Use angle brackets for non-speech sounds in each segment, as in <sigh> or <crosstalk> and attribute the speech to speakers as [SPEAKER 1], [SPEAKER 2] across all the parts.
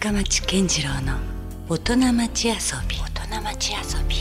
[SPEAKER 1] 深町健次郎の大人町遊び。大人町遊び。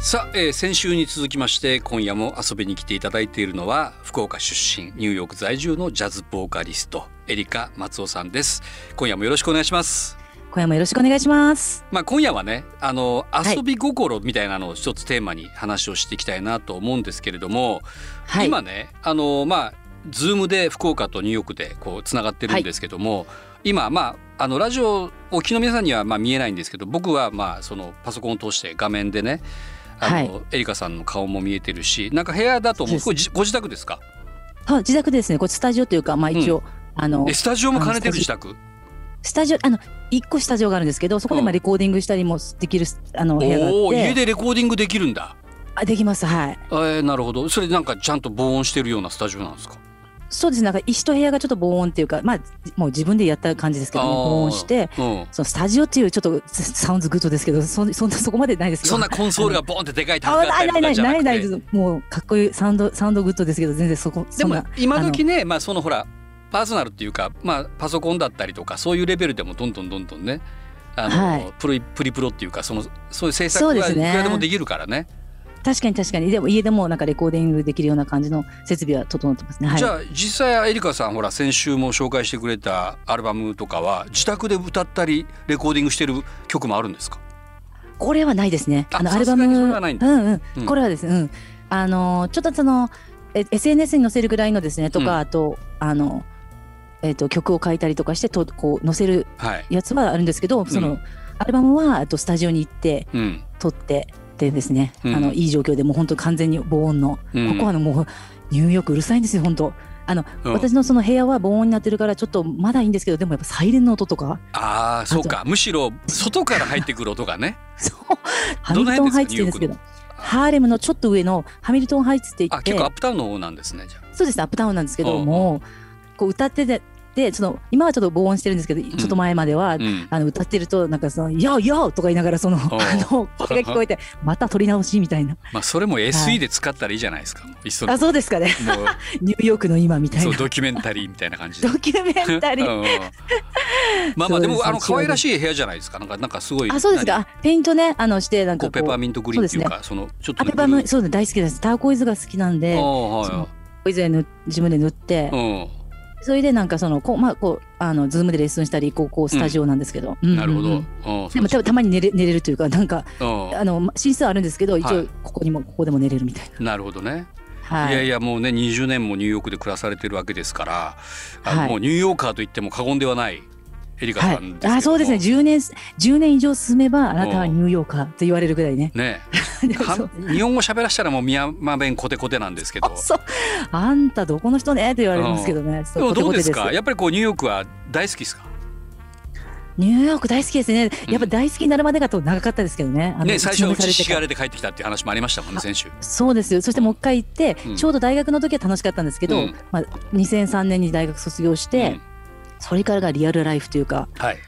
[SPEAKER 2] さあ、えー先週に続きまして今夜も遊びに来ていただいているのは福岡出身ニューヨーク在住のジャズボーカリストエリカ松尾さんです。今夜もよろしくお願いします。
[SPEAKER 3] 今夜もよろしくお願いします。
[SPEAKER 2] まあ今夜はねあの
[SPEAKER 3] い。
[SPEAKER 2] 遊び心みたいなのを一つテーマに話をしていきたいなと思うんですけれども、
[SPEAKER 3] はい。
[SPEAKER 2] 今ねあのまあズームで福岡とニューヨークでこうつながってるんですけども、今まああのラジオをお聞きの皆さんにはまあ見えないんですけど僕はまあそのパソコンを通して画面でねあの、
[SPEAKER 3] はい。
[SPEAKER 2] エリカさんの顔も見えてるしなんか部屋だと思う？ご自宅ですか？
[SPEAKER 3] あ自宅でですね。これスタジオというかまあ一応、あの
[SPEAKER 2] えスタジオも兼ねてる？自宅？
[SPEAKER 3] スタジオあの一個スタジオがあるんですけどそこでま
[SPEAKER 2] うん。
[SPEAKER 3] あレコーディングしたりもできるあの部屋があって。
[SPEAKER 2] 家でレコーディングできるんだ。
[SPEAKER 3] あできます。はい。
[SPEAKER 2] えー、なるほど。それなんかちゃんと防音してるようなスタジオなんですか？
[SPEAKER 3] そうですね。なんか一部屋がちょっと防音っていうかまあもう自分でやった感じですけどね。防音して。
[SPEAKER 2] うん。
[SPEAKER 3] そのスタジオっていうちょっと sounds good ですけどそそんなそこまでないですけど
[SPEAKER 2] そんなコンソールがボンってでかいタ
[SPEAKER 3] あ
[SPEAKER 2] ブがあったり
[SPEAKER 3] ないない
[SPEAKER 2] な
[SPEAKER 3] いないない。ですもうかっこいいサウンド sound good ですけど全然そこ
[SPEAKER 2] でも今時ねまあそのほらパーソナルっていうか、まあ、パソコンだったりとかそういうレベルでもどんどんどんどんねあの、
[SPEAKER 3] はい。
[SPEAKER 2] プリプリプロっていうかそのそういう制作がいくらでもできるからね
[SPEAKER 3] 確かに確かに。でも家でもなんかレコーディングできるような感じの設備は整ってますね。はい、
[SPEAKER 2] じゃあ実際エリカさんほら先週も紹介してくれたアルバムとかは自宅で歌ったりレコーディングしてる曲もあるんですか？
[SPEAKER 3] これはないですね。
[SPEAKER 2] あ
[SPEAKER 3] あのアルバムうんうん、
[SPEAKER 2] うん。
[SPEAKER 3] これはですね、うん、あのちょっとそのえ SNS に載せるぐらいのですねとか、
[SPEAKER 2] うん。
[SPEAKER 3] あとあのえっ、と曲を書いたりとかしてとこう載せる
[SPEAKER 2] はい、
[SPEAKER 3] やつはあるんですけど、そのアルバムはあとスタジオに行って
[SPEAKER 2] うん。
[SPEAKER 3] 撮ってでですね、
[SPEAKER 2] うん。
[SPEAKER 3] あのいい状況でもう本当完全に防音の、
[SPEAKER 2] うん。
[SPEAKER 3] ここはあのもうニューヨークうるさいんですよ本当。あの、
[SPEAKER 2] うん。
[SPEAKER 3] 私のその部屋は防音になってるからちょっとまだいいんですけどでもやっぱサイレンの音とか
[SPEAKER 2] ああそうか。むしろ外から入ってくる音がね。<laughs>
[SPEAKER 3] そう。ハミルトンハイツって言うんですけどハーレムのちょっと上のハミルトンハイツって言って。
[SPEAKER 2] あ結構アップタウンの方なんですねじゃ
[SPEAKER 3] そうですねアップタウンなんですけど
[SPEAKER 2] うん。
[SPEAKER 3] もこう歌っててでその今はちょっと防音してるんですけど、ちょっと前までは、
[SPEAKER 2] あ、うん、
[SPEAKER 3] あの歌ってるとなんかその「ヨーヨー!」とか言いながらそのあの声が聞こえて <laughs> また撮り直しみたいな。
[SPEAKER 2] まあそれも SE で使ったらいいじゃないですか、い。っその
[SPEAKER 3] あそうですかね。<laughs> ニューヨークの今みたいな。
[SPEAKER 2] そうドキュメンタリーみたいな感じで。
[SPEAKER 3] ドキュメンタリー。
[SPEAKER 2] うんまあまあでもあの可愛らしい部屋じゃないですか。なんかなんかすごい
[SPEAKER 3] あそうですか。ペイントね。あのしてなんかこう。
[SPEAKER 2] ペパーミントグリーンっていうかそのちょっと
[SPEAKER 3] あペパーミントそうです大好きです。ターコイズが好きなんで
[SPEAKER 2] は
[SPEAKER 3] そのーコイズで塗自分で塗って
[SPEAKER 2] いはい
[SPEAKER 3] それでなんかそのこうまあこうあのズームでレッスンしたりこうこうスタジオなんですけど、
[SPEAKER 2] うん。なるほど、
[SPEAKER 3] うん。うん
[SPEAKER 2] うん
[SPEAKER 3] でもたたまに寝れ寝れるというかなんか
[SPEAKER 2] うん。
[SPEAKER 3] あのま寝室はあるんですけど一
[SPEAKER 2] はい。
[SPEAKER 3] 応ここにもここでも寝れるみたい
[SPEAKER 2] な。るほどね、
[SPEAKER 3] な。はい。
[SPEAKER 2] い、やいやもうね20年もニューヨークで暮らされてるわけですからあの、
[SPEAKER 3] はい。
[SPEAKER 2] もうニューヨーカーと言っても過言ではないエリカ
[SPEAKER 3] はい
[SPEAKER 2] さん
[SPEAKER 3] あそうですね。10年10年以上進めばあなたはニューヨーカーと言われるぐらいね。
[SPEAKER 2] ね <laughs> 日本語喋らしたらもう宮山弁コテコテなんですけど。<laughs>
[SPEAKER 3] あんたどこの人ねって言われるんですけどね。
[SPEAKER 2] でもどうですか？やっぱりこうニューヨークは大好きですか？
[SPEAKER 3] ニューヨーク大好きですね。
[SPEAKER 2] うん。
[SPEAKER 3] やっぱ大好きになるまでがと長かったですけどね。
[SPEAKER 2] ね最初
[SPEAKER 3] のめされて
[SPEAKER 2] しがれて帰ってきたっていう話もありましたもんね先週。
[SPEAKER 3] そうですよ。そしてもう一回行って、
[SPEAKER 2] うん。
[SPEAKER 3] ちょうど大学の時は楽しかったんですけど、
[SPEAKER 2] うん。
[SPEAKER 3] まあ2003年に大学卒業して、
[SPEAKER 2] うん
[SPEAKER 3] それからがリアルライフというか。
[SPEAKER 2] はい。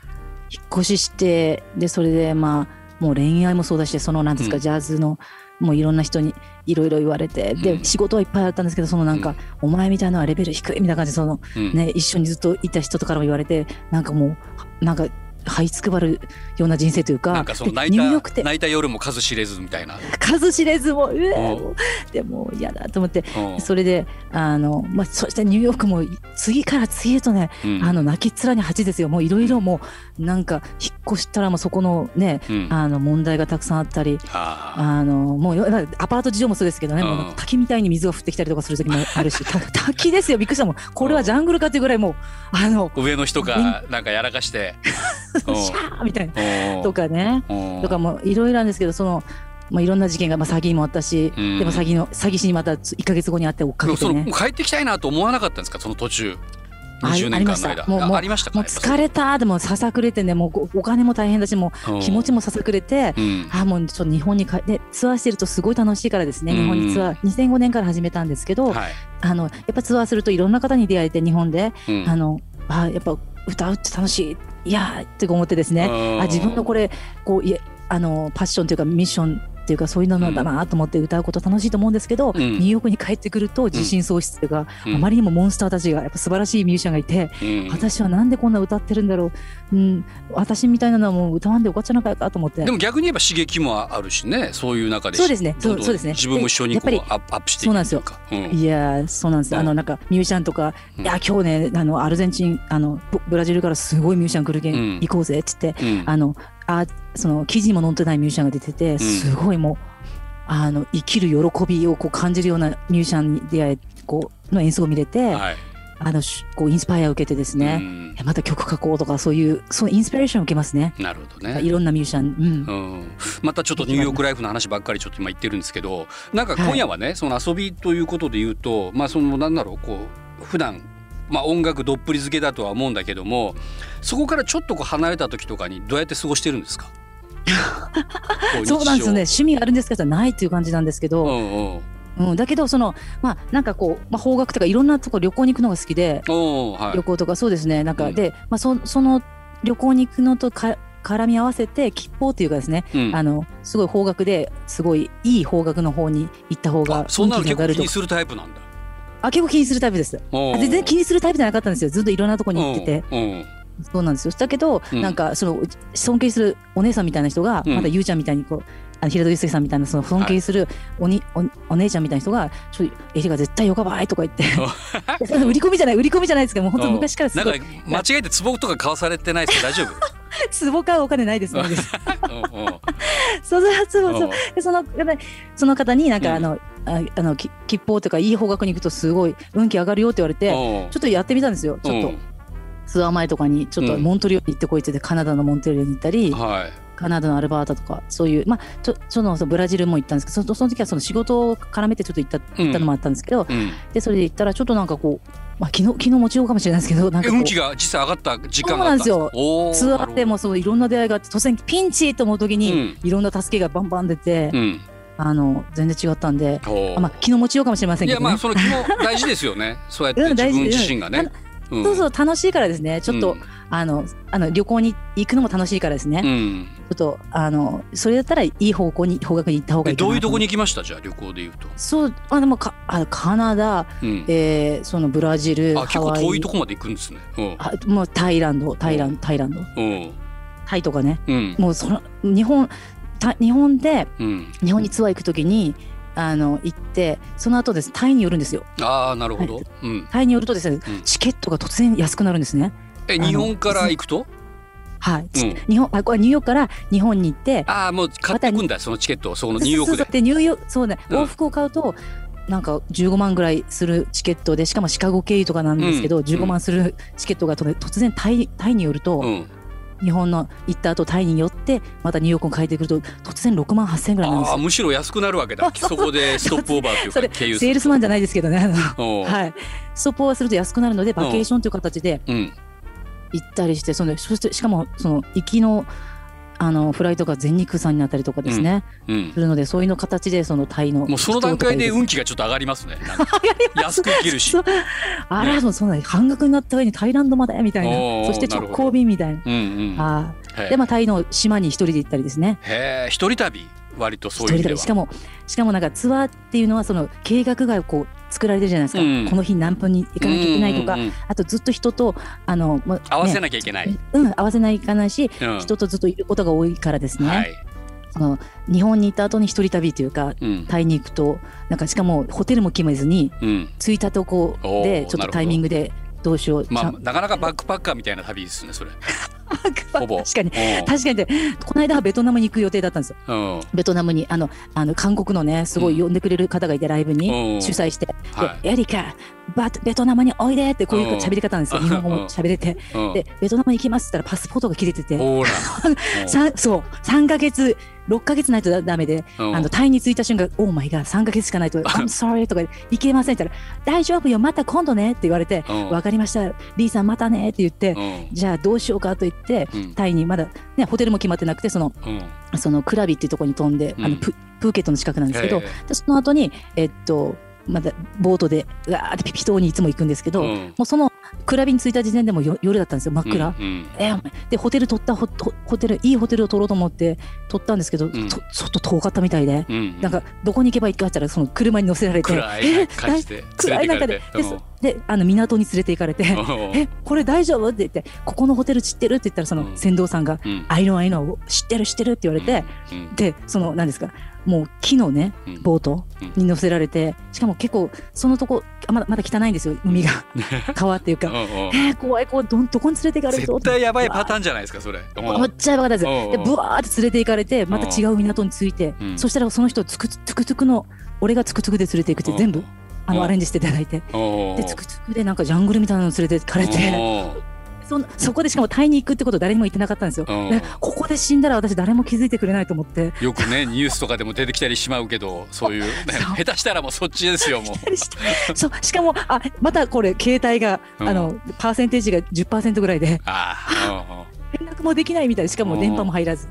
[SPEAKER 3] 引っ越ししてでそれでまあもう恋愛もそうだしそのなんですか、
[SPEAKER 2] うん。
[SPEAKER 3] ジャズのもういろんな人にいろいろ言われて、
[SPEAKER 2] うん。
[SPEAKER 3] で仕事はいっぱいあったんですけどそのなんか、
[SPEAKER 2] うん。
[SPEAKER 3] お前みたいなのはレベル低いみたいな感じでその、
[SPEAKER 2] うん。
[SPEAKER 3] ね、一緒にずっといた人とからも言われてなんかもうなんか這いつくばるような人生というか
[SPEAKER 2] なんかその
[SPEAKER 3] で
[SPEAKER 2] 泣いた泣いた夜も数知れずみたいな、
[SPEAKER 3] 数知れずもううでもう嫌だと思って
[SPEAKER 2] うん。
[SPEAKER 3] それであの、まあ、そしてニューヨークも次から次へとね
[SPEAKER 2] うん。
[SPEAKER 3] あの泣きっ面に蜂ですよ。もういろいろもうなんか引っ越したらもうそこのね
[SPEAKER 2] うん。
[SPEAKER 3] あの問題がたくさんあったり
[SPEAKER 2] あ
[SPEAKER 3] あのもうよアパート事情もそうですけどね、
[SPEAKER 2] うん。
[SPEAKER 3] もう滝みたいに水が降ってきたりとかする時もあるし <laughs> た滝ですよびっくりしたもん。これはジャングルかっていうぐらいもうあの
[SPEAKER 2] ー上の人がなんかやらかして。<laughs> うん。
[SPEAKER 3] シャーみたいな。
[SPEAKER 2] うん
[SPEAKER 3] とかね。
[SPEAKER 2] うん。
[SPEAKER 3] とかもいろいろなんですけどその、まあ、いろんな事件が、まあ、詐欺もあったし、
[SPEAKER 2] うん。
[SPEAKER 3] でも詐欺の詐欺師にまた1か月後に会って追っかけてね。
[SPEAKER 2] 帰ってきたいなと思わなかったんですか？その途中。
[SPEAKER 3] あ
[SPEAKER 2] 20年間の間。
[SPEAKER 3] ありました。もうもう疲れたでもささくれてねもうおお金も大変だしもう気持ち
[SPEAKER 2] も
[SPEAKER 3] もささくれて、
[SPEAKER 2] うん。
[SPEAKER 3] あもうちょっと日本に帰でツアーしてるとすごい楽しいからですね、
[SPEAKER 2] うん。
[SPEAKER 3] 日本にツアー2005年から始めたんですけど、
[SPEAKER 2] はい。
[SPEAKER 3] あのやっぱツアーするといろんな方に出会えて日本で、
[SPEAKER 2] うん。
[SPEAKER 3] あのあやっぱ歌うって楽しいいやーって思ってですね、
[SPEAKER 2] うん。
[SPEAKER 3] あ自分のこれこういえあのパッションというかミッションっていうかそういうのだなと思って歌うこと楽しいと思うんですけど、
[SPEAKER 2] うん。
[SPEAKER 3] ニューヨークに帰ってくると自信喪失というか、
[SPEAKER 2] うん。
[SPEAKER 3] あまりにもモンスターたちがやっぱ素晴らしいミュージシャンがいて、
[SPEAKER 2] うん。
[SPEAKER 3] 私はなんでこんな歌ってるんだろう、うん、私みたいなのはもう歌わんでよかったのかやかと思って。
[SPEAKER 2] でも逆に言えば刺激もあるしねそういう中で
[SPEAKER 3] そうですね。そうそうですね。
[SPEAKER 2] 自分も一緒にこう
[SPEAKER 3] でやっ
[SPEAKER 2] アップアップしていくっていうか。うん
[SPEAKER 3] いやーそうなんですよ。あのなんかミュージシャンとか、
[SPEAKER 2] うん。
[SPEAKER 3] いや今日ねあのアルゼンチンあのブブラジルからすごいミュージシャン来るけん、
[SPEAKER 2] うん。
[SPEAKER 3] 行こうぜっつって
[SPEAKER 2] うん。
[SPEAKER 3] あのあその記事にも載ってないミュージシャンが出ててすごいもう、あの生きる喜びをこう感じるようなミュージシャンに出会いこうの演奏を見れて、
[SPEAKER 2] はい。
[SPEAKER 3] あのしこうインスパイアを受けてですね、
[SPEAKER 2] うん。
[SPEAKER 3] また曲書こうとかそういうそのインスピレーションを受けますね。
[SPEAKER 2] なるほどね。
[SPEAKER 3] いろんなミュージシャン、うん。
[SPEAKER 2] うん、またちょっとニューヨークライフの話ばっかりちょっと今言ってるんですけどなんか今夜はね、その遊びということで言うとまあそのなんだろうこう普段まあ音楽どっぷり漬けだとは思うんだけどもそこからちょっとこう離れた時とかにどうやって過ごしてるんですか？<laughs>
[SPEAKER 3] そうなんですよね。趣味があるんですけどないっていう感じなんですけど、
[SPEAKER 2] うんうん。
[SPEAKER 3] うん、だけどそのまあなんかこう、まあ、方角とかいろんなとこ旅行に行くのが好きで、
[SPEAKER 2] はい。
[SPEAKER 3] 旅行とかそうですね。なんか、
[SPEAKER 2] うん。
[SPEAKER 3] で、まあ、そその旅行に行くのとか絡み合わせて吉報っていうかですね、
[SPEAKER 2] うん。
[SPEAKER 3] あのすごい方角ですごいいい方角の方に行った方が
[SPEAKER 2] あそんなの結構気にするタイプなんだ
[SPEAKER 3] あ結構気にするタイプです。全然気にするタイプじゃなかったんですよ。ずっといろんなとこに行ってて、そうなんですよ。だけど、
[SPEAKER 2] うん。
[SPEAKER 3] なんかその尊敬するお姉さんみたいな人が、
[SPEAKER 2] うん。
[SPEAKER 3] またゆうちゃんみたいにこうあの平戸祐介さんみたいなその尊敬するおに、おお姉ちゃんみたいな人が「ちょエリが絶対よかばい」とか言って。<laughs> 売り込みじゃない売り込みじゃないですけどもう本当
[SPEAKER 2] うん
[SPEAKER 3] 昔からすごい。
[SPEAKER 2] なんか間違えて壺とか買わされてないですか？大丈夫？<laughs>
[SPEAKER 3] 壺買うお金ないですないです。
[SPEAKER 2] うんうん
[SPEAKER 3] そうそうそうそう。
[SPEAKER 2] うん
[SPEAKER 3] でその方その方になんか、
[SPEAKER 2] うん。
[SPEAKER 3] あのああのき吉報というかいい方角に行くとすごい運気上がるよって言われて
[SPEAKER 2] う。ん
[SPEAKER 3] ちょっとやってみたんですよ。ちょっと。
[SPEAKER 2] うん
[SPEAKER 3] ツアー前とかにちょっと
[SPEAKER 2] うん。
[SPEAKER 3] モントリオールに行ってこいって言ってカナダのモントリオールに行ったり、
[SPEAKER 2] はい。
[SPEAKER 3] カナダのアルバータとかそういうまあちょそのそのブラジルも行ったんですけどその時はその仕事を絡めてちょっと行った行ったのもあったんですけど、
[SPEAKER 2] うん。
[SPEAKER 3] でそれで行ったらちょっとなんかこう、まあ、昨日昨日もちろんかもしれないですけどなんか
[SPEAKER 2] 運気が実際上がった時間があった
[SPEAKER 3] そうなん
[SPEAKER 2] ですよ。
[SPEAKER 3] ツアーでもそういろんな出会いがあって突然ピンチと思う時に、いろんな助けがバンバン出て、
[SPEAKER 2] うん
[SPEAKER 3] あの全然違ったんで、あまあ、気の持ちようかもしれません
[SPEAKER 2] い
[SPEAKER 3] けどね。
[SPEAKER 2] やまあその気も大事ですよね。<laughs> そうやって自分自身がね。
[SPEAKER 3] うんそうそう楽しいからですね。ちょっと、
[SPEAKER 2] うん。
[SPEAKER 3] あのあの旅行に行くのも楽しいからですね、ち
[SPEAKER 2] うん。
[SPEAKER 3] ょっとあのそれだったらいい方向に方角に行った方がいい
[SPEAKER 2] どういうとこに
[SPEAKER 3] に
[SPEAKER 2] 行きました？じゃあ旅行で言うと。
[SPEAKER 3] そうあでもかあカナダ、
[SPEAKER 2] うん。
[SPEAKER 3] えーそのブラジル
[SPEAKER 2] あ結構遠いとこまで行くんですね。うん。
[SPEAKER 3] あもうタイランドタイランドタイランド。
[SPEAKER 2] うん。
[SPEAKER 3] タイとかね。
[SPEAKER 2] うん。
[SPEAKER 3] もうその日本た日本で
[SPEAKER 2] うん。
[SPEAKER 3] 日本にツアー行くときにあの行ってその後です。タイに寄るんですよ。
[SPEAKER 2] ああなるほど。
[SPEAKER 3] はい。
[SPEAKER 2] うん。
[SPEAKER 3] タイに寄るとですね、
[SPEAKER 2] うん。
[SPEAKER 3] チケットが突然安くなるんですね。
[SPEAKER 2] え
[SPEAKER 3] の
[SPEAKER 2] 日本から行くと？
[SPEAKER 3] はい、ち
[SPEAKER 2] うん。
[SPEAKER 3] 日本あこれニューヨークから日本に行って
[SPEAKER 2] ああもう買っていくんだそのチケットをそのニューヨークで。
[SPEAKER 3] でニューヨークそうね、
[SPEAKER 2] うん。
[SPEAKER 3] 往復を買うとなんか15万ぐらいするチケットでしかもシカゴ経由とかなんですけど、
[SPEAKER 2] うん。
[SPEAKER 3] 15万するチケットが突然タイタイによると、
[SPEAKER 2] うん
[SPEAKER 3] 日本の行った後タイに寄ってまたニューヨークに帰ってくると突然6万8千ぐらいなんですよ。
[SPEAKER 2] ああむしろ安くなるわけだ。<laughs> そこで <laughs> ストップオーバーというか経由
[SPEAKER 3] セールスマンじゃないですけどね。はい。ストップオーバーすると安くなるのでバケーションという形で
[SPEAKER 2] うん。
[SPEAKER 3] 行ったりしてそのそしてしかもその行きのあのフライトが全日空さんになったりとかですね、
[SPEAKER 2] うん。
[SPEAKER 3] するのでそういうの形でそのタイの
[SPEAKER 2] もうその段階で運気がちょっと上がりますね。なんか。<laughs> 安く行けるし。
[SPEAKER 3] あら、もうそんな半額になった上にタイランドまでみたいな。そして直行便みたいな。
[SPEAKER 2] うんうん。
[SPEAKER 3] あでまあタイの島に一人で行ったりですね。
[SPEAKER 2] へえ一人旅割とそう
[SPEAKER 3] 一
[SPEAKER 2] いう
[SPEAKER 3] しかもしかもなんかツアーっていうのはその計画がこう作られてるじゃないですか、
[SPEAKER 2] うん。
[SPEAKER 3] この日何分に行かなきゃいけないとか、
[SPEAKER 2] うんうんうん
[SPEAKER 3] あとずっと人とあの、もうね
[SPEAKER 2] 合わせなきゃいけない、
[SPEAKER 3] うん、合わせないかないし、
[SPEAKER 2] うん。
[SPEAKER 3] 人とずっといることが多いからですね、
[SPEAKER 2] はい。
[SPEAKER 3] その日本に行った後に一人旅というか
[SPEAKER 2] うん。
[SPEAKER 3] タイに行くとなんかしかもホテルも決めずに
[SPEAKER 2] うん。
[SPEAKER 3] 着いたとこでちょっとタイミングでどうしよう。
[SPEAKER 2] まあなかなかバックパッカーみたいな旅ですねそれほぼ。
[SPEAKER 3] 確かに。
[SPEAKER 2] うん。
[SPEAKER 3] 確かに。でこの間はベトナムに行く予定だったんですよ。
[SPEAKER 2] うん。
[SPEAKER 3] ベトナムにあのあの韓国のねすごい呼んでくれる方がいてライブ
[SPEAKER 2] うん。
[SPEAKER 3] に主催して、
[SPEAKER 2] は
[SPEAKER 3] でエリカバベトナムにおいでってこういう
[SPEAKER 2] うん。
[SPEAKER 3] 喋り方なんですよ。
[SPEAKER 2] うん。
[SPEAKER 3] 日本語も喋れて。
[SPEAKER 2] うん。
[SPEAKER 3] でベトナム行きますって言ったらパスポートが切れてて。<laughs> そう。3ヶ月6ヶ月ないとダダメで
[SPEAKER 2] う。ん
[SPEAKER 3] あのタイに着いた瞬間「オーマイガー3ヶ月しかないと「<laughs> I'm sorry」とか「行けません」って言ったら「大丈夫よまた今度ね」って言われて
[SPEAKER 2] うん「
[SPEAKER 3] わかりましたリーさんまたね」って言って
[SPEAKER 2] うん
[SPEAKER 3] じゃあどうしようかと言って
[SPEAKER 2] うん。
[SPEAKER 3] タイにまだねホテルも決まってなくてその
[SPEAKER 2] う。ん
[SPEAKER 3] そのクラビっていうところに飛んで、
[SPEAKER 2] うん。
[SPEAKER 3] あのププーケットの近くなんですけど
[SPEAKER 2] へ
[SPEAKER 3] でその後にえっとまだボートでうわーってピピ島にいつも行くんですけど、もうそのクラビに着いた時点でもよ夜だったんですよ真っ暗、
[SPEAKER 2] うんうん。
[SPEAKER 3] えでホテル取ったホテルいいホテルを取ろうと思って取ったんですけど、
[SPEAKER 2] ん。
[SPEAKER 3] とちょっと遠かったみたいで、
[SPEAKER 2] うん
[SPEAKER 3] なんかどこに行けばいいかって言ったらその車に乗せられて。
[SPEAKER 2] 暗
[SPEAKER 3] え
[SPEAKER 2] い感じで
[SPEAKER 3] 暗い中で。でそであの港に連れて行かれて「<laughs> えこれ大丈夫?」って言って「ここのホテル知ってる?」って言ったらその
[SPEAKER 2] うん。
[SPEAKER 3] 船頭さんが
[SPEAKER 2] うん「
[SPEAKER 3] あいのあいの知ってる知ってる」って言われて、
[SPEAKER 2] うん。
[SPEAKER 3] でその何ですかもう木のね
[SPEAKER 2] うん。
[SPEAKER 3] ボートに乗せられてしかも結構そのとこあまだまだ汚いんですよ海が。<laughs> 川っていうか。えー、怖い怖いどんどこに連れて行かれるぞ？
[SPEAKER 2] 絶対やばいパターンじゃないですかそれ。
[SPEAKER 3] めっちゃやばかったです。
[SPEAKER 2] うん
[SPEAKER 3] でブワーって連れて行かれてまた違う港に着いて。
[SPEAKER 2] うん。
[SPEAKER 3] そしたらその人つくつくつくの俺がつくつくで連れて行くって全部あ
[SPEAKER 2] うん。
[SPEAKER 3] のアレンジしていただいて。
[SPEAKER 2] お
[SPEAKER 3] でつくつくでなんかジャングルみたいなの連れて行かれて。<laughs> そんそこでしかもタイに行くってこと誰にも言ってなかったんですよ。ここで死んだら私誰も気づいてくれないと思って。
[SPEAKER 2] よくね <laughs> ニュースとかでも出てきたりしまうけどそういう、ね、<laughs>
[SPEAKER 3] そう。
[SPEAKER 2] 下手したらもうそっちですよもう。
[SPEAKER 3] そうしかもあまたこれ携帯が
[SPEAKER 2] うん。
[SPEAKER 3] あのパーセンテージが10%ぐらいで。
[SPEAKER 2] あ
[SPEAKER 3] 連絡もできないみたいでしかも電波も入らず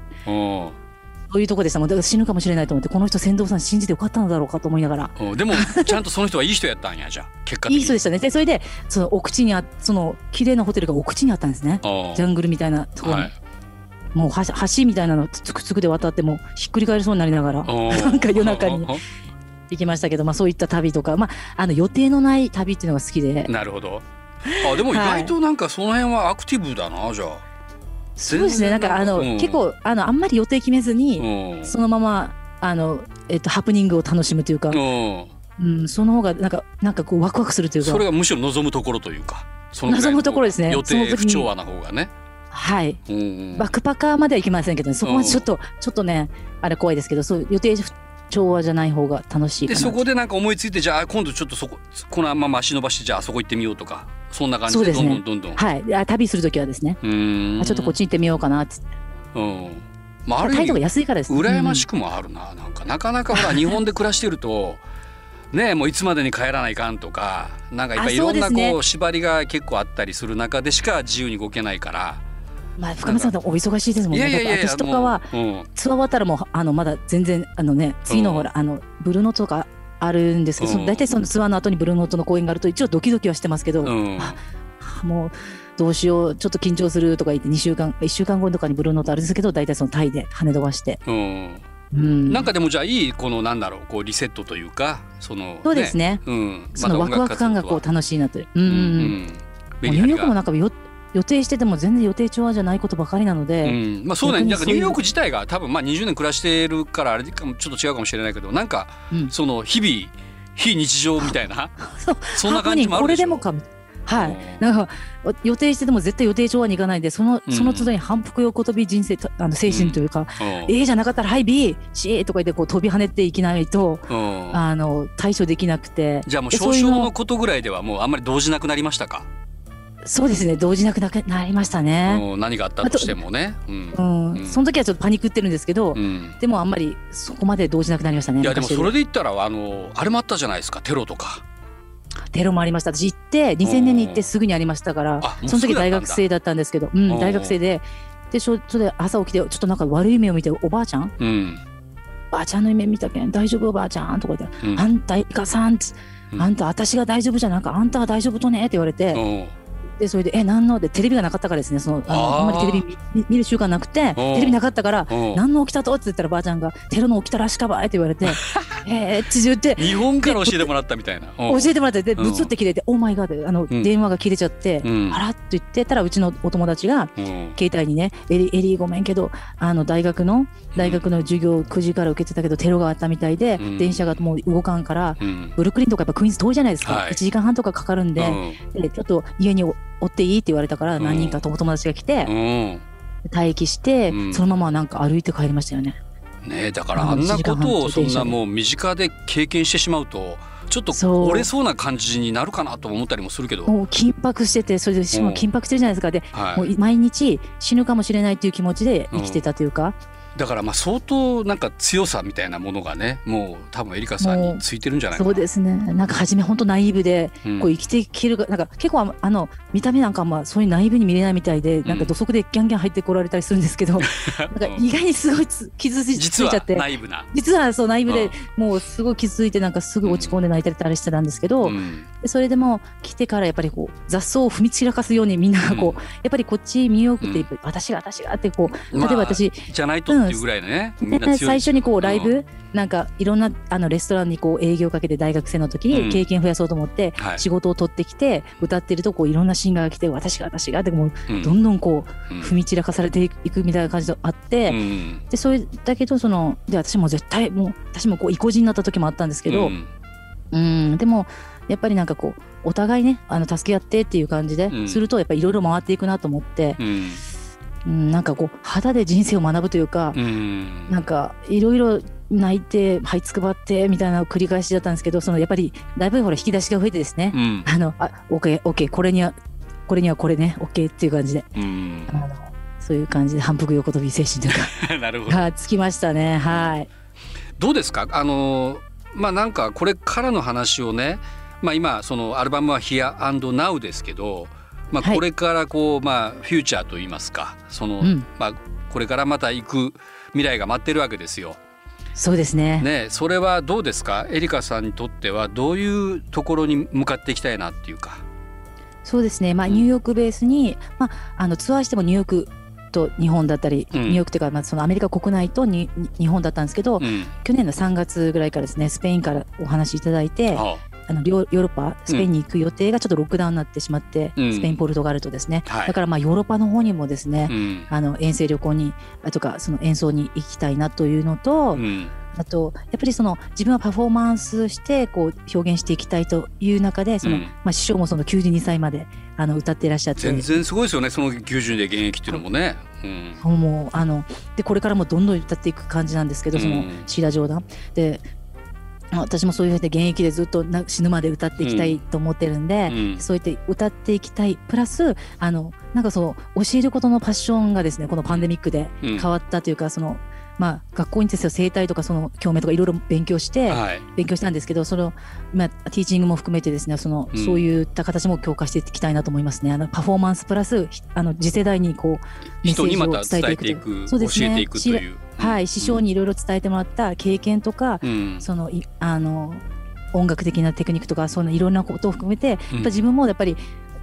[SPEAKER 3] そういうとこでしたもん。だから死ぬかもしれないと思ってこの人船頭さん信じてよかったのだろうかと思いながら。
[SPEAKER 2] うんでもちゃんとその人はいい人やったんやじゃあ。結果的に。
[SPEAKER 3] いい人でしたね。でそれでその奥地にあその綺麗なホテルが奥地にあったんですね。
[SPEAKER 2] あ
[SPEAKER 3] ジャングルみたいなところに、
[SPEAKER 2] はい。
[SPEAKER 3] もう橋橋みたいなのつくつくで渡ってもうひっくり返りそうになりながらなんか夜中に行きましたけど、まあ、そういった旅とか、まあ、あの予定のない旅っていうのが好きで。
[SPEAKER 2] なるほど。あでも意外となんかその辺はアクティブだなじゃあ
[SPEAKER 3] そうですね。なんかあの、
[SPEAKER 2] うん。
[SPEAKER 3] 結構あのあんまり予定決めずに、
[SPEAKER 2] うん。
[SPEAKER 3] そのままあの、えっと、ハプニングを楽しむというか、
[SPEAKER 2] うん。
[SPEAKER 3] うん、その方がなんかなんかこうワクワクするというか。
[SPEAKER 2] それがむしろ望むところというか
[SPEAKER 3] 望むところですね。
[SPEAKER 2] 予定不調和な方がね。
[SPEAKER 3] はい。
[SPEAKER 2] うんうん。
[SPEAKER 3] バックパッカーまではいきませんけど、ね、そこはちょっと、ちょっとねあれ怖いですけどそう予定調和じゃない方が楽しいか
[SPEAKER 2] で
[SPEAKER 3] な
[SPEAKER 2] そこでなんか思いついてじゃあ今度ちょっとそここのまま足伸ばしてじゃああそこ行ってみようとかそんな感じでどんどんどんどん。
[SPEAKER 3] はい。であ旅する時はですね、
[SPEAKER 2] うーん。
[SPEAKER 3] あちょっとこっち行ってみようかなって。
[SPEAKER 2] うん。まあある意味
[SPEAKER 3] 安いからです
[SPEAKER 2] 羨ましくもあるな。なんかなかなかほら <laughs> 日本で暮らしてるとねもういつまでに帰らないかんとかなんかやっぱりいろんなこう縛りが結構あったりする中でしか自由に動けないから
[SPEAKER 3] うんまあ深見さんお忙しいですもんね。
[SPEAKER 2] いやいやいや
[SPEAKER 3] 私とかはツアー終わったらもうあのまだ全然あのね次の
[SPEAKER 2] うん。
[SPEAKER 3] ほら、あのブルーノートとかあるんですけど、その
[SPEAKER 2] うん
[SPEAKER 3] 大体そのツアーの後にブルーノートの公演があると一応ドキドキはしてますけど、
[SPEAKER 2] うん。
[SPEAKER 3] あもうどうしようちょっと緊張するとか言って2週間1週間後とかにブルーノートあるんですけど大体そのタイで跳ね飛ばして、
[SPEAKER 2] うん。
[SPEAKER 3] うん、
[SPEAKER 2] なんかでもじゃあいいこのなんだろうこうリセットというかその
[SPEAKER 3] そうですね。
[SPEAKER 2] うん。
[SPEAKER 3] そのワクワク感がこう楽しいなという。うんうんうん。ニューヨークもなんかよ予定してても全然予定調和じゃないことばかりなので、
[SPEAKER 2] うん。まあそうね。なんかニューヨーク自体が多分まあ20年暮らしてるからあれかもちょっと違うかもしれないけどなんか
[SPEAKER 3] うん。
[SPEAKER 2] その日々非日常みたいな？<laughs>
[SPEAKER 3] そ
[SPEAKER 2] んな感じもあるでしょ？
[SPEAKER 3] これでもかはい、なんか予定してても絶対予定調和にいかないでその
[SPEAKER 2] うん。
[SPEAKER 3] その都度に反復横跳び人生あの精神というか、
[SPEAKER 2] うん。
[SPEAKER 3] A じゃなかったら「はい B」「C」とか言ってこう飛び跳ねていきないと
[SPEAKER 2] うん。
[SPEAKER 3] あの対処できなくて。
[SPEAKER 2] じゃあもう
[SPEAKER 3] で
[SPEAKER 2] 少々のことぐらいではもうあんまり動じなくなりましたか、
[SPEAKER 3] そうですね。動じなくなくなりましたね。
[SPEAKER 2] うん何があったとしてもね。うん。
[SPEAKER 3] うん。
[SPEAKER 2] うん。
[SPEAKER 3] その時はちょっとパニックってるんですけど、
[SPEAKER 2] うん。
[SPEAKER 3] でもあんまりそこまで動じなくなりましたね。
[SPEAKER 2] いやでも
[SPEAKER 3] 昔。
[SPEAKER 2] それで言ったらあのあれもあったじゃないですか。テロとか。
[SPEAKER 3] テロもありました。私行って2000年に行ってすぐにありましたからその時大学生だったんですけど、うん大学生で。でそれで朝起きてちょっとなんか悪い夢を見ておばあちゃん？
[SPEAKER 2] うん。
[SPEAKER 3] ばあちゃんの夢見たけん。大丈夫？おばあちゃん？とか言って、
[SPEAKER 2] うん。
[SPEAKER 3] あんたいかさんつ。
[SPEAKER 2] うん。
[SPEAKER 3] あんた私が大丈夫じゃなくあんたは大丈夫とね？って言われて、
[SPEAKER 2] うん
[SPEAKER 3] でそれでえ何の？でテレビがなかったからですね。そのあの
[SPEAKER 2] あ
[SPEAKER 3] んまりテレビ見る習慣なくてテレビなかったから
[SPEAKER 2] うん。
[SPEAKER 3] 何の起きたと？って言ったらばあちゃんがテロの起きたらしかばいって言われて <laughs> えーって言って。
[SPEAKER 2] 日本から教えてもらったみたいな。うん。
[SPEAKER 3] 教えてもらってで
[SPEAKER 2] うん。
[SPEAKER 3] ブツって切れて「オーマイガード」あの
[SPEAKER 2] うん。
[SPEAKER 3] 電話が切れちゃって
[SPEAKER 2] うん。
[SPEAKER 3] あらっと言ってたらうちのお友達が
[SPEAKER 2] うん。
[SPEAKER 3] 携帯にね「エリエリーごめんけどあの大学の大学の授業9時から受けてたけどテロがあったみたいで
[SPEAKER 2] うん。
[SPEAKER 3] 電車がもう動かんから
[SPEAKER 2] うん。
[SPEAKER 3] ブルックリンとかやっぱクイーンズ遠いじゃないですか。
[SPEAKER 2] はい。
[SPEAKER 3] 1時間半とかかかるんででちょっと家にお追っていいって言われたから
[SPEAKER 2] うん。
[SPEAKER 3] 何人かお友達が来て待機して
[SPEAKER 2] うん。
[SPEAKER 3] そのままなんか歩いて帰りましたよね。
[SPEAKER 2] ね。えだからあんなことをそんなもう身近で経験してしまうとちょっと折れそうな感じになるかなと思ったりもするけど。
[SPEAKER 3] もう緊迫しててそれでしかも緊迫してるじゃないですか。で
[SPEAKER 2] はい。
[SPEAKER 3] もう毎日死ぬかもしれないっていう気持ちで生きてたというか、
[SPEAKER 2] だからまあ相当なんか強さみたいなものがねもう多分エリカさんについてるんじゃないか
[SPEAKER 3] な。そうですね。なんか初め本当ナイーブでこう生きていける、うん、なんか結構あの見た目なんかまあそういうナイーブに見れないみたいで、なんか土足でギャンギャン入ってこられたりするんですけど、<laughs> なんか意外にすごい傷ついちゃって。
[SPEAKER 2] ナイブな。
[SPEAKER 3] 実はそうナイーブでもうすごい傷ついてなんかすぐ落ち込んで泣いたりたりしてたんですけど、うん、それでも来てからやっぱりこう雑草を踏み散らかすようにみんながこう、やっぱりこっちニューヨークって私が私がってこう例えば私、
[SPEAKER 2] じゃないとっていうぐらいね、
[SPEAKER 3] 最初にこうライブ、なんかいろんなあのレストランにこう営業かけて大学生の時に経験増やそうと思って仕事を取ってきて歌ってるとこういろんなシンガーが来て私が私がってもうどんどんこう踏み散らかされていくみたいな感じがあってでそれだけどそので私も絶対もう私もこう意固地になった時もあったんですけどうん。でもやっぱりなんかこうお互いねあの助け合ってっていう感じでするとやっぱりいろいろ回っていくなと思って。うん、なんかこう肌で人生を学ぶというか、うん、なんかいろいろ泣いて這いつくばってみたいな繰り返しだったんですけどそのやっぱりだいぶほら引き出しが増えてですね、うん、あのあ OKOK、OK, OK、これにはこれにはこれね OK っていう感じで、うん、あのそういう感じで反復横跳び精神というか <laughs> なるほど。つきましたね。はい。
[SPEAKER 2] どうですか？あのまあなんかこれからの話をねまあ今そのアルバムは Here and Now ですけどまあこれからこうまあフューチャーと言いますかその、まあこれからまた行く未来が待ってるわけですよ。
[SPEAKER 3] そうですね。
[SPEAKER 2] ねそれはどうですか？エリカさんにとってはどういうところに向かっていきたいなっていうか。
[SPEAKER 3] そうですね、まあ、ニューヨークベースに、まあ、あのツアーしてもニューヨークと日本だったり、うん、ニューヨークというか、まあ、そのアメリカ国内とに日本だったんですけど、うん、去年の3月ぐらいからですねスペインからお話しいただいて、あのヨーロッパスペインに行く予定がちょっとロックダウンになってしまって、うん、スペインポルトガルとですね、はい、だからまあヨーロッパの方にもですね、うん、あの遠征旅行にとかその演奏に行きたいなというのと、うん、あとやっぱりその自分はパフォーマンスしてこう表現していきたいという中でその、まあ、師匠もその92歳まであの歌っていらっしゃって。
[SPEAKER 2] 全然すごいですよね。その90で現役っていうのもね。
[SPEAKER 3] うん、もうあのでこれからもどんどん歌っていく感じなんですけど、そのシーラ・ジョーダン。で私もそういうふうに現役でずっと死ぬまで歌っていきたいと思ってるんで、うん、そうやって歌っていきたい。プラスあのなんかそう教えることのパッションがですねこのパンデミックで変わったというか、そのまあ、学校にですよ生態とかその教名とかいろいろ勉強して、はい、勉強したんですけどその、まあ、ティーチングも含めてですねその、うん、そういった形も強化していきたいなと思いますね。あのパフォーマンスプラスあの次世代にこうメッセージを伝えていく
[SPEAKER 2] そうですね。い
[SPEAKER 3] はい、師匠にいろいろ伝えてもらった経験とか、うん、そのあの音楽的なテクニックとかそんないろんなことを含めて、やっぱ自分もやっぱり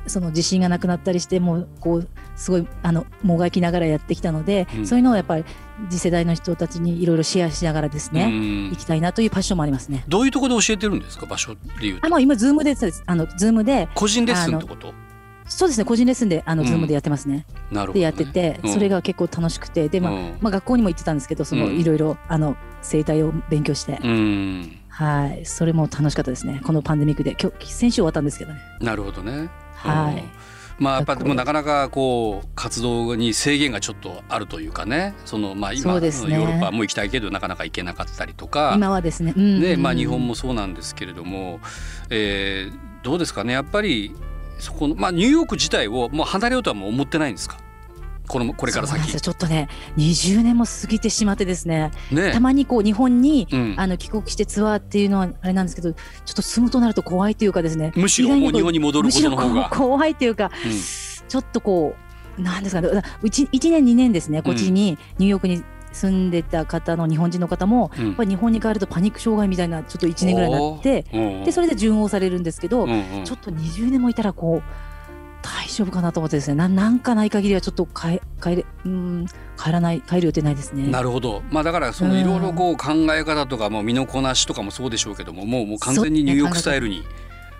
[SPEAKER 3] その自信がなくなったりしてもうこうすごいあのもがきながらやってきたので、うん、そういうのをやっぱり次世代の人たちにいろいろシェアしながらですね行きたいなというパッションもありますね。
[SPEAKER 2] どういうところで教えてるんですか場所でいう
[SPEAKER 3] あもう今ズームであのズームで
[SPEAKER 2] 個人レッスンってこと？
[SPEAKER 3] そうですね個人レッスンであの、ズームでやってますね。
[SPEAKER 2] なるほど、
[SPEAKER 3] でやってて、それが結構楽しくてで、まあまあ、学校にも行ってたんですけどその、いろいろあの生態を勉強して、はい。それも楽しかったですね。このパンデミックで。今日先週終わったんですけどね。
[SPEAKER 2] なるほどね。
[SPEAKER 3] はい。
[SPEAKER 2] まあやっぱでもなかなかこう活動に制限がちょっとあるというかね。そのまあ今、ヨーロッパも行きたいけどなかなか行けなかったりとか。
[SPEAKER 3] 今はですね、
[SPEAKER 2] うん、でまあ日本もそうなんですけれども、えー、どうですかね。やっぱりそこのまあニューヨーク自体をもう離れようとはもう思ってないんですか？このこれから先。
[SPEAKER 3] ちょっとね20年も過ぎてしまってですね、ね、たまにこう日本に、うん、あの帰国してツアーっていうのはあれなんですけどちょっと住むとなると怖いというかですね。
[SPEAKER 2] むしろもう日本に戻ることの方が。
[SPEAKER 3] 怖いというか、うん、ちょっとこうなんですかね。うち1年2年ですねこっちに、ニューヨークに住んでた方の日本人の方も、やっぱり日本に帰るとパニック障害みたいなちょっと1年ぐらいになって、でそれで順応されるんですけど、ちょっと20年もいたらこう大丈夫かなと思ってですねななんかない限りはちょっと帰帰れうん帰らない帰る予定ないですね。
[SPEAKER 2] なるほど。まあだからそのいろいろこう考え方とかも身のこなしとかもそうでしょうけどももうもう完全にニューヨークスタイルに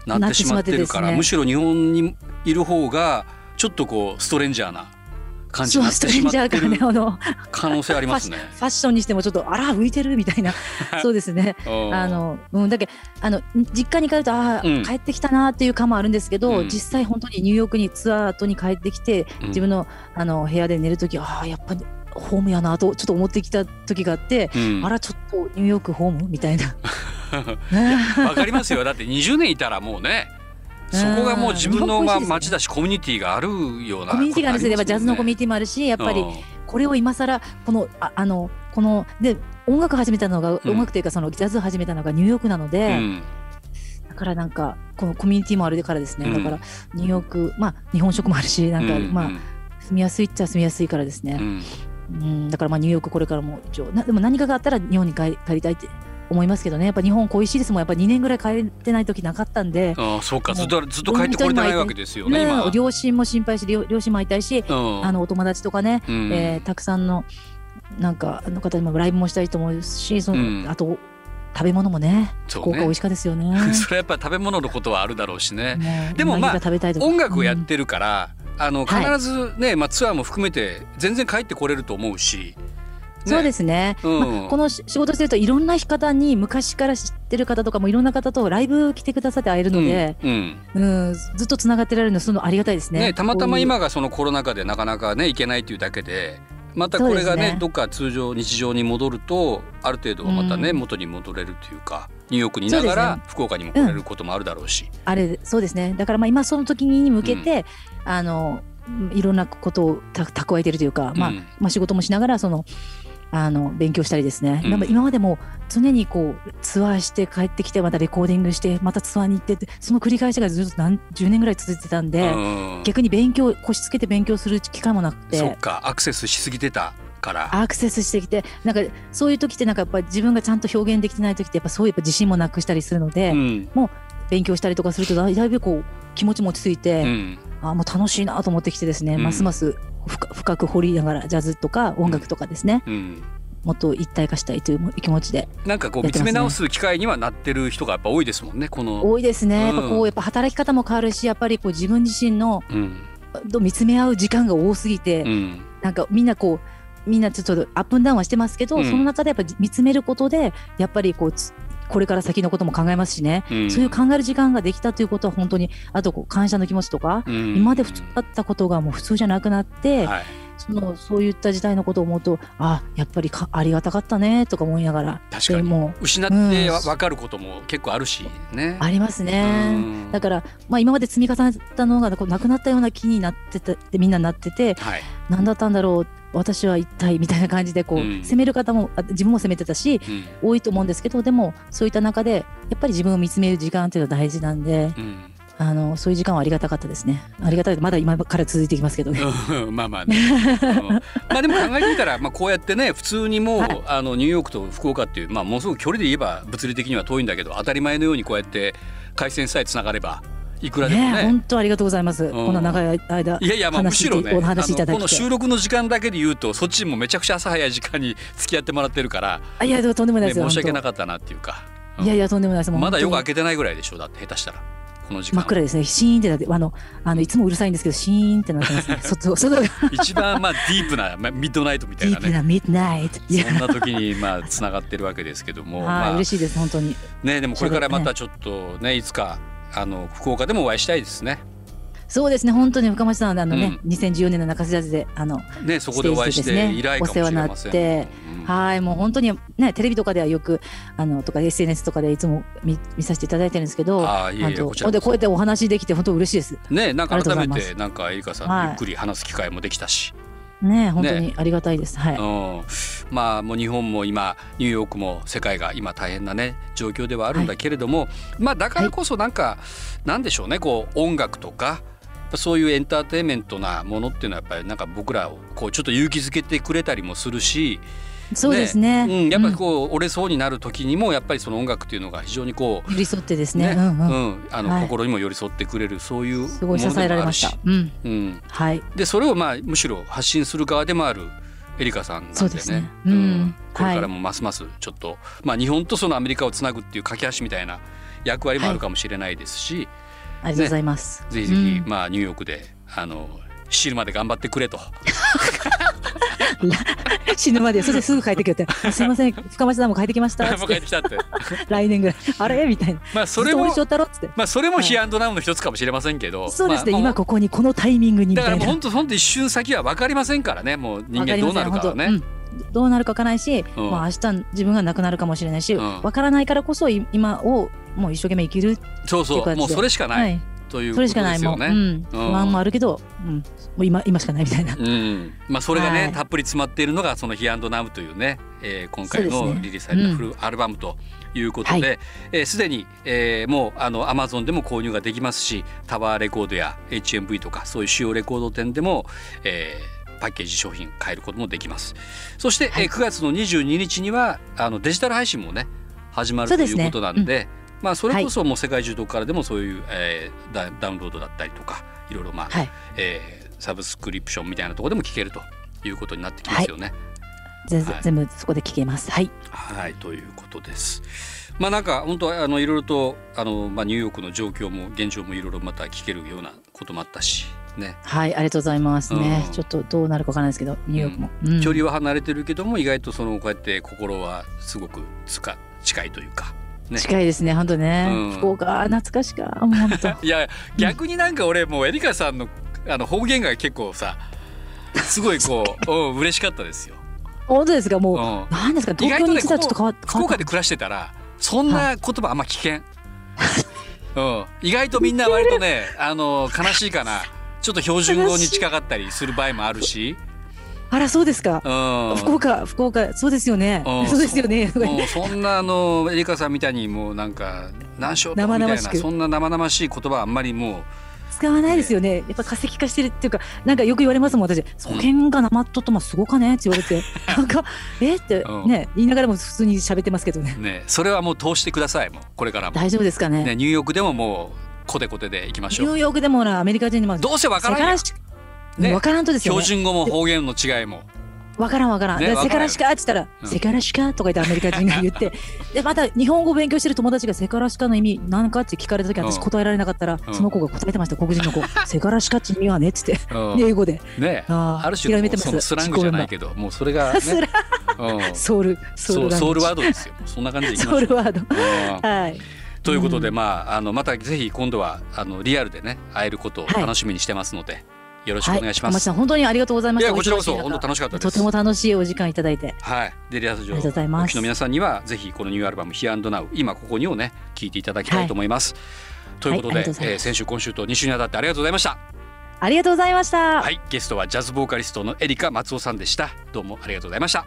[SPEAKER 2] なってしまってるから、ね、むしろ日本にいる方がちょっとこうストレンジャーな感じになってしまってる可能性ありますね。
[SPEAKER 3] ファッションにしてもちょっとあら浮いてるみたいなそうですね。あのうんだけあの実家に帰るとああ、うん、帰ってきたなっていう感もあるんですけど、うん、実際本当にニューヨークにツアー後に帰ってきて、うん、自分のあの部屋で寝る時ああやっぱりホームやなとちょっと思ってきた時があって、あらちょっとニューヨークホームみたいな。<laughs>
[SPEAKER 2] わかりますよ。だって20年いたらもうねそこがもう自分のまあ街だしコミュニティがあるような
[SPEAKER 3] コミュニティがあるんですよジャズのコミュニティもあるしやっぱりこれを今更このああのこので音楽始めたのが、音楽というかそのジャズ始めたのがニューヨークなので、だからなんかこのコミュニティもあるからですね、だからニューヨークまあ日本食もあるしなんか、まあ住みやすいっちゃ住みやすいからですね、うん。だからまあニューヨークこれからも一応なでも何かがあったら日本に帰帰りたいって思いますけどね。やっぱ日本恋しいですもん。やっぱ2年ぐらい帰ってない時なかったんで。
[SPEAKER 2] あそうか。ずっとずっと帰ってこれてないわけですよね
[SPEAKER 3] 今。両親も心配し両親も会いたいし、あのお友達とかね、うん、えー、たくさんのなんかあの方にもライブもしたいと思うしその、うん、あと食べ物もね福岡美味しかですよね。<laughs>
[SPEAKER 2] それやっぱ食べ物のことはあるだろうしね。でもまあ音楽をやってるから、うん、あの必ずね、はい、まあ、ツアーも含めて全然帰ってこれると思うし。
[SPEAKER 3] ね、そうですね、うん、まあ、この仕事してるといろんな方に昔から知ってる方とかもいろんな方とライブ来てくださって会えるので、うん、うん、ずっとつながってられるのそのありがたいですね、ね、
[SPEAKER 2] たまたま今がそのコロナ禍でなかなかね行けないというだけでまたこれがね、ね、どっか通常日常に戻るとある程度またね、うん、元に戻れるというかニューヨークにいながら福岡にも来れることもあるだろうし、ね
[SPEAKER 3] うん、あれそうですね。だからまあ今その時に向けて、うん、あのいろんなことを蓄えてるというか、まあ、まあ仕事もしながらそのあの勉強したりですね、うん、今までも常にこうツアーして帰ってきてまたレコーディングしてまたツアーに行ってってその繰り返しがずっと何10年ぐらい続いてたんで、うん、逆に勉強腰つけて勉強する機会もなくて。
[SPEAKER 2] そっか。アクセスしすぎてたから。
[SPEAKER 3] アクセスしてきてなんかそういう時ってなんかやっぱ自分がちゃんと表現できてない時ってやっぱそういう自信もなくしたりするので、うん、もう勉強したりとかするとだいぶこう気持ちも落ち着いて、うん、あもう楽しいなと思ってきてですね、うん、ますます深く掘りながらジャズとか音楽とかですね、もっと一体化したいという気持ちで、ね、
[SPEAKER 2] なんかこう見つめ直す機会にはなってる人がやっぱ多いですもんねこの。
[SPEAKER 3] 多いですね、うん、やっぱこうやっぱ働き方も変わるしやっぱりこう自分自身の、うん、見つめ合う時間が多すぎて、うん、なんかみんなこうみんなちょっとアップンダウンはしてますけど、うん、その中でやっぱ見つめることでやっぱりこうこれから先のことも考えますしね、うん、そういう考える時間ができたということは本当にあとこう感謝の気持ちとか、今まで普通だったことがもう普通じゃなくなって、はい。そのそういった時代のことを思うとあやっぱりかありがたかったねとか思いながら。
[SPEAKER 2] 確かに。もう失って分かることも結構あるしね、
[SPEAKER 3] ありますね。だから、まあ、今まで積み重ねたのがなくなったような気になっててみんななってて、はい、何だったんだろう私は一体みたいな感じでこう、うん、責める方も自分も責めてたし、うん、多いと思うんですけどでもそういった中でやっぱり自分を見つめる時間っていうのは大事なんで、うんあのそういう時間はありがたかったですね。ありがたいまだ今から続いていきますけどね。<laughs>
[SPEAKER 2] まあまあね。まあでも考えてみたらまあこうやってね普通にもう、はい、あのニューヨークと福岡っていうまあものすごく距離で言えば物理的には遠いんだけど当たり前のようにこうやって回線さえつながれば。いくらでもね。
[SPEAKER 3] 本当ありがとうございます。うん、こんな長い間。
[SPEAKER 2] いやいや、まあ、むしろね、
[SPEAKER 3] お話いただ
[SPEAKER 2] この収録の時間だけで言うと、そっちもめちゃくちゃ朝早い時間に付き合ってもらってるから。
[SPEAKER 3] あ、いや、とんでもないです、
[SPEAKER 2] ね、申し訳なかったなっていうか。
[SPEAKER 3] うん、いやいや、とんでもないです。
[SPEAKER 2] まだよく開けてないぐらいでしょ？う、だって下手したら。この時間。
[SPEAKER 3] 真っ暗ですね。シーンってなってあのあのいつもうるさいんですけどシーンってなってますね。<laughs> 外外が。
[SPEAKER 2] 一番まあディープな、まあ、ミッドナイトみたいなね。ディープな
[SPEAKER 3] ミッドナイト。
[SPEAKER 2] そんな時にまあつながってるわけですけども。
[SPEAKER 3] まあ。嬉しいです本当に。
[SPEAKER 2] ねでもこれからまたちょっとねいつかあの福岡でもお会いしたいですね。
[SPEAKER 3] そうですね。本当に深町さんあのね、うん、2014年の中洲ジャズであの
[SPEAKER 2] ねそこでお会いして以来
[SPEAKER 3] お世話になって、うん、はいもう本当にねテレビとかではよくあのとか SNS とかでいつも見見させていただいてるんですけどあいえいえこちらでこうやってお話できて本当嬉しいです。
[SPEAKER 2] ねなんか改めてなんかエリカさんゆっくり話す機会もできたし、
[SPEAKER 3] ね本当にありがたいです、ね、はい、
[SPEAKER 2] うん、まあもう日本も今ニューヨークも世界が今大変なね状況ではあるんだけれども、はい、まあだからこそなんか、はい、なんでしょうねこう音楽とかそういうエンターテインメントなものっていうのはやっぱりなんか僕らをこうちょっと勇気づけてくれたりもするし
[SPEAKER 3] そうですね、
[SPEAKER 2] ね、うん、やっぱりこう、折れそうになる時にもやっぱりその音楽っていうのが非常にこ
[SPEAKER 3] う寄り添ってですね、ね、うん、うん、
[SPEAKER 2] あの、はい、心にも寄り添ってくれるそういう
[SPEAKER 3] すごい支えられました、うん。うん、はい、
[SPEAKER 2] でそれをまあむしろ発信する側でもあるエリカさんなんでね。
[SPEAKER 3] でね、うん、
[SPEAKER 2] これからもますますちょっと、はい、まあ日本とそのアメリカをつなぐっていう架け橋みたいな役割もあるかもしれないですし、はい。
[SPEAKER 3] ありがとうございます。
[SPEAKER 2] ぜひぜひ、まあニューヨークであの死ぬまで頑張ってくれと。<laughs> <laughs>
[SPEAKER 3] 死ぬまでそれですぐ帰ってきて「<laughs> すいません深町さんも帰ってきました <laughs>」
[SPEAKER 2] もう帰ってきたって。
[SPEAKER 3] 来年ぐらい。あれ？みたいな。
[SPEAKER 2] まあそれもまあそれもヒアンドナウの一つかもしれませんけど、
[SPEAKER 3] そうですね、今ここにこのタイミングに
[SPEAKER 2] だから本当本当一瞬先は分かりませんからね。もう人間どうなるかはね。
[SPEAKER 3] どうなるかわからないし、うん、まあ明日自分が亡くなるかもしれないし、わ、うん、からないからこそ今をもう一生懸命生きる
[SPEAKER 2] そうそう。もうそれしかない、はいというね。それしかないもん、
[SPEAKER 3] 不安もあるけど、うん、もう今今しかないみたいな。う
[SPEAKER 2] ん、まあそれがね、はい、たっぷり詰まっているのがそのヒアンドナムというね、えー、今回のリリースされたフルアルバムということで、す、ねうん、えー、で、に、えー、もうあのアマゾンでも購入ができますし、タワーレコードや HMV とかそういう主要レコード店でも、えー、パッケージ商品買えることもできます。そして、はい、えー、9月の22日にはあのデジタル配信もね始まるということなんで、ね。うん、まあそれこそもう世界中どこからでもそういう、えー、ダダウンロードだったりとかいろいろまあ、はい、えー、サブスクリプションみたいなところでも聞けるということになってきますよね。
[SPEAKER 3] 全部、はい、全部そこで聞けます。はい。
[SPEAKER 2] はいということです。まあなんか本当あのいろいろとあのまあニューヨークの状況も現状もいろいろまた聞けるようなこともあったし。ね、
[SPEAKER 3] はいありがとうございますね、うん、ちょっとどうなるかわからないですけどニューヨークも、
[SPEAKER 2] うん、距離は離れてるけども意外とそのこうやって心はすごくつか近いというか
[SPEAKER 3] ね、近いですね本当ね、うん、福岡懐かしか。もう本当。<laughs>
[SPEAKER 2] いや逆になんか俺もうエリカさんのあの方言が結構さすごいこう <laughs> うん嬉しかったですよ。
[SPEAKER 3] 本当ですか？もう、うん、ですか？東京に来たらちょっと変わっ
[SPEAKER 2] て、福岡で暮らしてたらそんな言葉あんま聞けん、<laughs> うん、意外とみんな割とねあの悲しいかな。ちょっと標準語に近かったりする場合もあるし
[SPEAKER 3] あらそうですか、うん、福岡福岡そうですよね、うん、<laughs> そうですよね。
[SPEAKER 2] そん。なあのエリカさんみたいにもうなんか何しようみたいなそんな生々しい言葉あんまりもう
[SPEAKER 3] 使わないですよね、やっぱ化石化してるっていうかなんかよく言われますもん私「そげんがなまっととますごかね」って言われて。<laughs> なんか「え？っ?」てね言いながらも普通に喋ってますけどね。
[SPEAKER 2] ねそれはもう通してくださいもう。これからも。
[SPEAKER 3] 大丈夫ですかね。
[SPEAKER 2] ねニューヨークでももうコテコテでいきましょう。
[SPEAKER 3] ニューヨークでもアメリカ人にも。
[SPEAKER 2] どうせわからんやん
[SPEAKER 3] ね、分からんとですよ、
[SPEAKER 2] ね、標準語も方言の違いも。
[SPEAKER 3] わからんわからん。ね、セカラシカって言ったら、うん、セカラシカとか言ってアメリカ人が言って、<laughs> で、また日本語を勉強してる友達がセカラシカの意味何かって聞かれた時私答えられなかったら、うん、その子が答えてました、黒人の子。<laughs> セカラシカって意味はねって言って、うん、英語で。
[SPEAKER 2] ね。あある種のそのスラングじゃないけど、もうそれが、ね、
[SPEAKER 3] ソウル、
[SPEAKER 2] ソウルソウルワードですよ。そんな感じでいきま。
[SPEAKER 3] ソウルワード。はい。
[SPEAKER 2] ということで、まあ、あのまたぜひ今度はあのリアルでね会えることを楽しみにしてますので、よろしくお願いします。
[SPEAKER 3] はい、本当にありがとうございまし
[SPEAKER 2] た。こちらこそ本当楽しかった
[SPEAKER 3] とても楽しいお時間いただいて。
[SPEAKER 2] はい。デリアス上の皆さんにはぜひこのニューアルバムヒアンドナウ今ここにをね聞いていただきたいと思います。はい、ということで、はい、えー、先週今週と2週にあたってありがとうございました。
[SPEAKER 3] ありがとうございました。
[SPEAKER 2] はい。ゲストはジャズボーカリストのエリカ松尾さんでした。どうもありがとうございました。